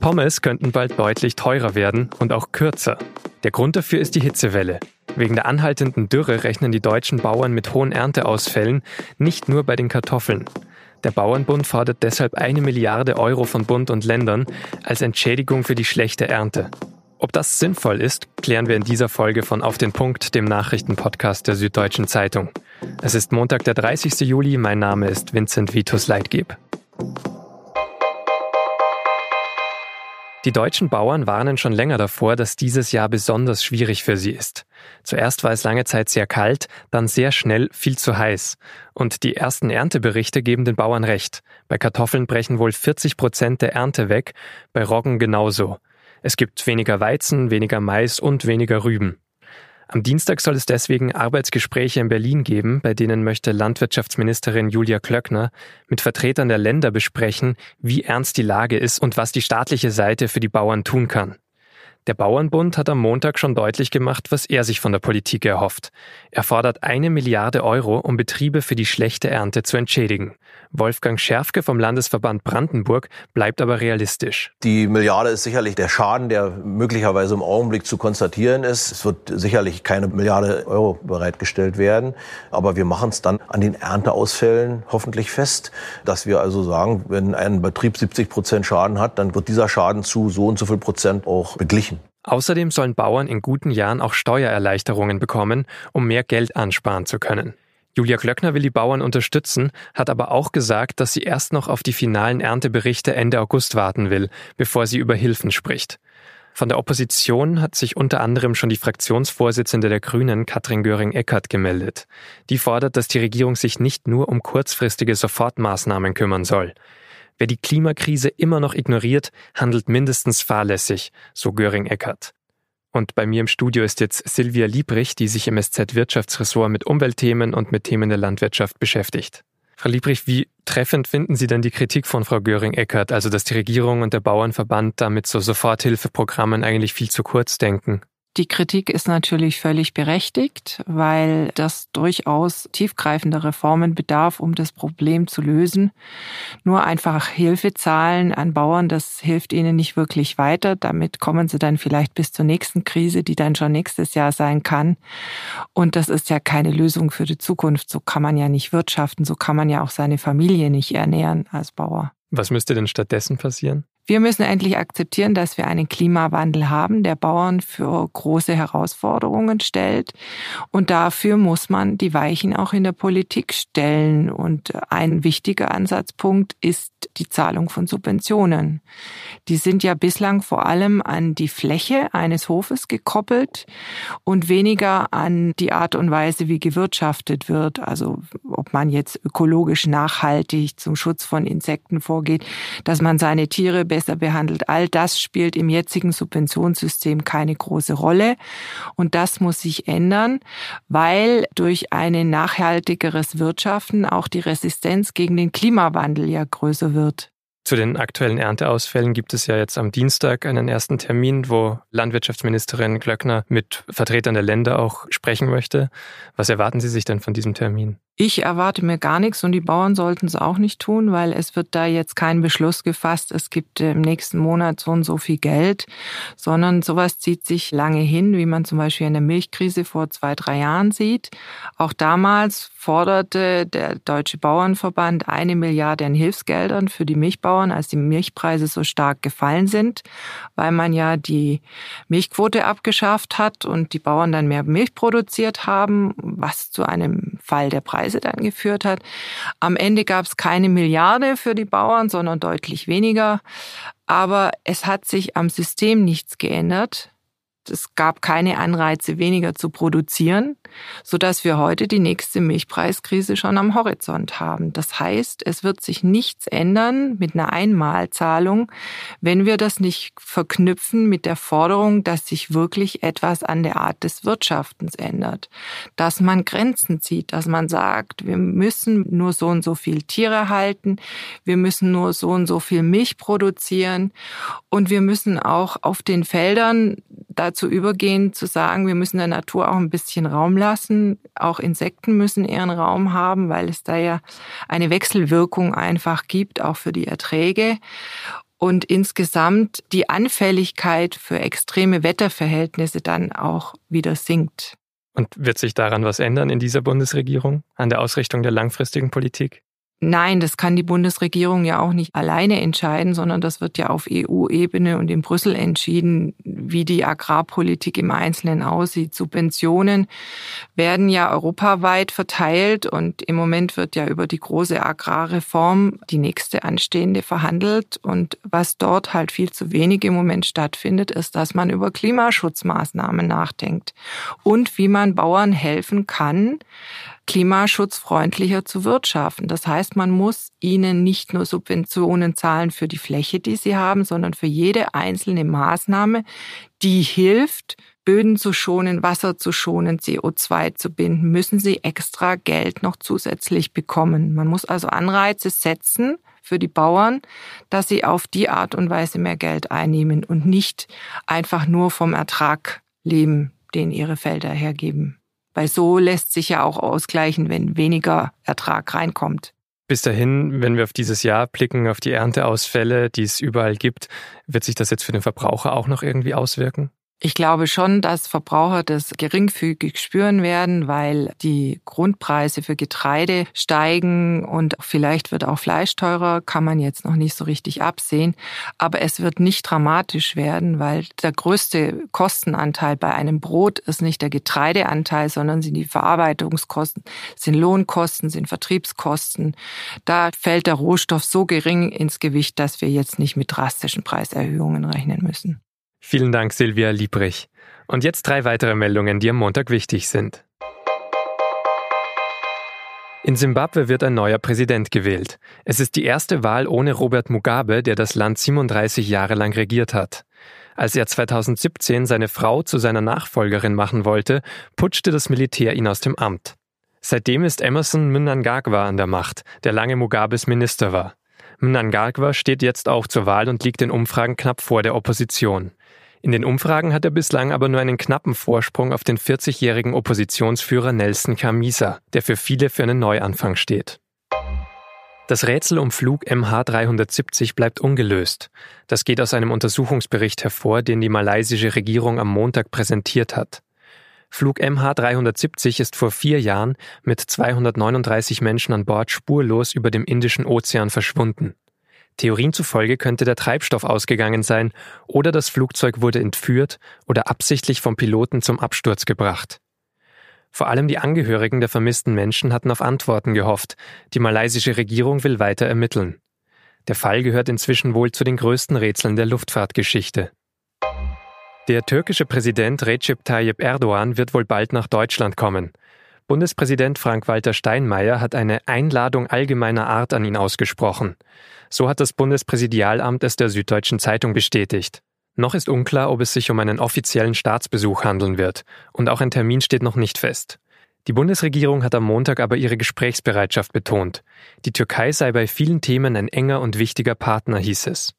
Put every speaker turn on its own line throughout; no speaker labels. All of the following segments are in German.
Pommes könnten bald deutlich teurer werden und auch kürzer. Der Grund dafür ist die Hitzewelle. Wegen der anhaltenden Dürre rechnen die deutschen Bauern mit hohen Ernteausfällen, nicht nur bei den Kartoffeln. Der Bauernbund fordert deshalb eine Milliarde Euro von Bund und Ländern als Entschädigung für die schlechte Ernte. Ob das sinnvoll ist, klären wir in dieser Folge von Auf den Punkt, dem Nachrichtenpodcast der Süddeutschen Zeitung. Es ist Montag, der 30. Juli. Mein Name ist Vincent Vitus Leitgeb. Die deutschen Bauern warnen schon länger davor, dass dieses Jahr besonders schwierig für sie ist. Zuerst war es lange Zeit sehr kalt, dann sehr schnell viel zu heiß. Und die ersten Ernteberichte geben den Bauern recht. Bei Kartoffeln brechen wohl 40 Prozent der Ernte weg, bei Roggen genauso. Es gibt weniger Weizen, weniger Mais und weniger Rüben. Am Dienstag soll es deswegen Arbeitsgespräche in Berlin geben, bei denen möchte Landwirtschaftsministerin Julia Klöckner mit Vertretern der Länder besprechen, wie ernst die Lage ist und was die staatliche Seite für die Bauern tun kann. Der Bauernbund hat am Montag schon deutlich gemacht, was er sich von der Politik erhofft. Er fordert eine Milliarde Euro, um Betriebe für die schlechte Ernte zu entschädigen. Wolfgang Schärfke vom Landesverband Brandenburg bleibt aber realistisch.
Die Milliarde ist sicherlich der Schaden, der möglicherweise im Augenblick zu konstatieren ist. Es wird sicherlich keine Milliarde Euro bereitgestellt werden. Aber wir machen es dann an den Ernteausfällen hoffentlich fest, dass wir also sagen, wenn ein Betrieb 70 Prozent Schaden hat, dann wird dieser Schaden zu so und so viel Prozent auch beglichen.
Außerdem sollen Bauern in guten Jahren auch Steuererleichterungen bekommen, um mehr Geld ansparen zu können. Julia Klöckner will die Bauern unterstützen, hat aber auch gesagt, dass sie erst noch auf die finalen Ernteberichte Ende August warten will, bevor sie über Hilfen spricht. Von der Opposition hat sich unter anderem schon die Fraktionsvorsitzende der Grünen, Katrin Göring-Eckardt, gemeldet. Die fordert, dass die Regierung sich nicht nur um kurzfristige Sofortmaßnahmen kümmern soll. Wer die Klimakrise immer noch ignoriert, handelt mindestens fahrlässig, so Göring-Eckert. Und bei mir im Studio ist jetzt Silvia Liebrich, die sich im SZ-Wirtschaftsressort mit Umweltthemen und mit Themen der Landwirtschaft beschäftigt. Frau Liebrich, wie treffend finden Sie denn die Kritik von Frau Göring-Eckert, also dass die Regierung und der Bauernverband damit so Soforthilfeprogrammen eigentlich viel zu kurz denken?
Die Kritik ist natürlich völlig berechtigt, weil das durchaus tiefgreifende Reformen bedarf, um das Problem zu lösen. Nur einfach Hilfe zahlen an Bauern, das hilft ihnen nicht wirklich weiter. Damit kommen sie dann vielleicht bis zur nächsten Krise, die dann schon nächstes Jahr sein kann. Und das ist ja keine Lösung für die Zukunft. So kann man ja nicht wirtschaften, so kann man ja auch seine Familie nicht ernähren als Bauer.
Was müsste denn stattdessen passieren?
Wir müssen endlich akzeptieren, dass wir einen Klimawandel haben, der Bauern für große Herausforderungen stellt. Und dafür muss man die Weichen auch in der Politik stellen. Und ein wichtiger Ansatzpunkt ist die Zahlung von Subventionen. Die sind ja bislang vor allem an die Fläche eines Hofes gekoppelt und weniger an die Art und Weise, wie gewirtschaftet wird. Also ob man jetzt ökologisch nachhaltig zum Schutz von Insekten vorgeht, dass man seine Tiere besser behandelt. All das spielt im jetzigen Subventionssystem keine große Rolle. Und das muss sich ändern, weil durch ein nachhaltigeres Wirtschaften auch die Resistenz gegen den Klimawandel ja größer wird.
Zu den aktuellen Ernteausfällen gibt es ja jetzt am Dienstag einen ersten Termin, wo Landwirtschaftsministerin Glöckner mit Vertretern der Länder auch sprechen möchte. Was erwarten Sie sich denn von diesem Termin?
Ich erwarte mir gar nichts und die Bauern sollten es auch nicht tun, weil es wird da jetzt kein Beschluss gefasst, es gibt im nächsten Monat so und so viel Geld, sondern sowas zieht sich lange hin, wie man zum Beispiel in der Milchkrise vor zwei, drei Jahren sieht. Auch damals forderte der Deutsche Bauernverband eine Milliarde an Hilfsgeldern für die Milchbauern, als die Milchpreise so stark gefallen sind, weil man ja die Milchquote abgeschafft hat und die Bauern dann mehr Milch produziert haben, was zu einem Fall der Preise Preise dann geführt hat. Am Ende gab es keine Milliarde für die Bauern, sondern deutlich weniger. Aber es hat sich am System nichts geändert. Es gab keine Anreize, weniger zu produzieren, so dass wir heute die nächste Milchpreiskrise schon am Horizont haben. Das heißt, es wird sich nichts ändern mit einer Einmalzahlung, wenn wir das nicht verknüpfen mit der Forderung, dass sich wirklich etwas an der Art des Wirtschaftens ändert. Dass man Grenzen zieht, dass man sagt, wir müssen nur so und so viel Tiere halten, wir müssen nur so und so viel Milch produzieren und wir müssen auch auf den Feldern dazu übergehen, zu sagen, wir müssen der Natur auch ein bisschen Raum lassen. Auch Insekten müssen ihren Raum haben, weil es da ja eine Wechselwirkung einfach gibt, auch für die Erträge. und insgesamt die Anfälligkeit für extreme Wetterverhältnisse dann auch wieder sinkt.
Und wird sich daran was ändern in dieser Bundesregierung, an der Ausrichtung der langfristigen Politik?
Nein, das kann die Bundesregierung ja auch nicht alleine entscheiden, sondern das wird ja auf EU-Ebene und in Brüssel entschieden, wie die Agrarpolitik im Einzelnen aussieht. Subventionen werden ja europaweit verteilt und im Moment wird ja über die große Agrarreform die nächste anstehende verhandelt. Und was dort halt viel zu wenig im Moment stattfindet, ist, dass man über Klimaschutzmaßnahmen nachdenkt und wie man Bauern helfen kann, klimaschutzfreundlicher zu wirtschaften. Das heißt, man muss ihnen nicht nur Subventionen zahlen für die Fläche, die sie haben, sondern für jede einzelne Maßnahme, die hilft, Böden zu schonen, Wasser zu schonen, CO2 zu binden, müssen sie extra Geld noch zusätzlich bekommen. Man muss also Anreize setzen für die Bauern, dass sie auf die Art und Weise mehr Geld einnehmen und nicht einfach nur vom Ertrag leben, den ihre Felder hergeben. Weil so lässt sich ja auch ausgleichen, wenn weniger Ertrag reinkommt.
Bis dahin, wenn wir auf dieses Jahr blicken, auf die Ernteausfälle, die es überall gibt, wird sich das jetzt für den Verbraucher auch noch irgendwie auswirken?
Ich glaube schon, dass Verbraucher das geringfügig spüren werden, weil die Grundpreise für Getreide steigen und vielleicht wird auch Fleisch teurer, kann man jetzt noch nicht so richtig absehen. Aber es wird nicht dramatisch werden, weil der größte Kostenanteil bei einem Brot ist nicht der Getreideanteil, sondern sind die Verarbeitungskosten, sind Lohnkosten, sind Vertriebskosten. Da fällt der Rohstoff so gering ins Gewicht, dass wir jetzt nicht mit drastischen Preiserhöhungen rechnen müssen.
Vielen Dank, Silvia Liebrich. Und jetzt drei weitere Meldungen, die am Montag wichtig sind. In Simbabwe wird ein neuer Präsident gewählt. Es ist die erste Wahl ohne Robert Mugabe, der das Land 37 Jahre lang regiert hat. Als er 2017 seine Frau zu seiner Nachfolgerin machen wollte, putschte das Militär ihn aus dem Amt. Seitdem ist Emerson Mnangagwa an der Macht, der lange Mugabes Minister war. Mnangagwa steht jetzt auch zur Wahl und liegt in Umfragen knapp vor der Opposition. In den Umfragen hat er bislang aber nur einen knappen Vorsprung auf den 40-jährigen Oppositionsführer Nelson Chamisa, der für viele für einen Neuanfang steht. Das Rätsel um Flug MH370 bleibt ungelöst. Das geht aus einem Untersuchungsbericht hervor, den die malaysische Regierung am Montag präsentiert hat. Flug MH370 ist vor vier Jahren mit 239 Menschen an Bord spurlos über dem Indischen Ozean verschwunden. Theorien zufolge könnte der Treibstoff ausgegangen sein oder das Flugzeug wurde entführt oder absichtlich vom Piloten zum Absturz gebracht. Vor allem die Angehörigen der vermissten Menschen hatten auf Antworten gehofft. Die malaysische Regierung will weiter ermitteln. Der Fall gehört inzwischen wohl zu den größten Rätseln der Luftfahrtgeschichte. Der türkische Präsident Recep Tayyip Erdogan wird wohl bald nach Deutschland kommen. Bundespräsident Frank-Walter Steinmeier hat eine Einladung allgemeiner Art an ihn ausgesprochen. So hat das Bundespräsidialamt es der Süddeutschen Zeitung bestätigt. Noch ist unklar, ob es sich um einen offiziellen Staatsbesuch handeln wird, und auch ein Termin steht noch nicht fest. Die Bundesregierung hat am Montag aber ihre Gesprächsbereitschaft betont. Die Türkei sei bei vielen Themen ein enger und wichtiger Partner, hieß es.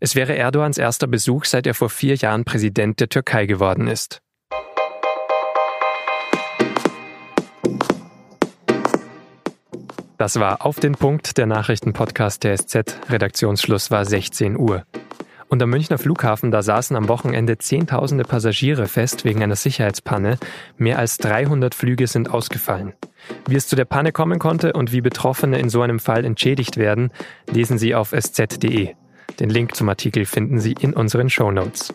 Es wäre Erdogans erster Besuch, seit er vor vier Jahren Präsident der Türkei geworden ist. Das war auf den Punkt der Nachrichtenpodcast der SZ. Redaktionsschluss war 16 Uhr. Und am Münchner Flughafen, da saßen am Wochenende Zehntausende Passagiere fest wegen einer Sicherheitspanne. Mehr als 300 Flüge sind ausgefallen. Wie es zu der Panne kommen konnte und wie Betroffene in so einem Fall entschädigt werden, lesen Sie auf sz.de. Den Link zum Artikel finden Sie in unseren Show Notes.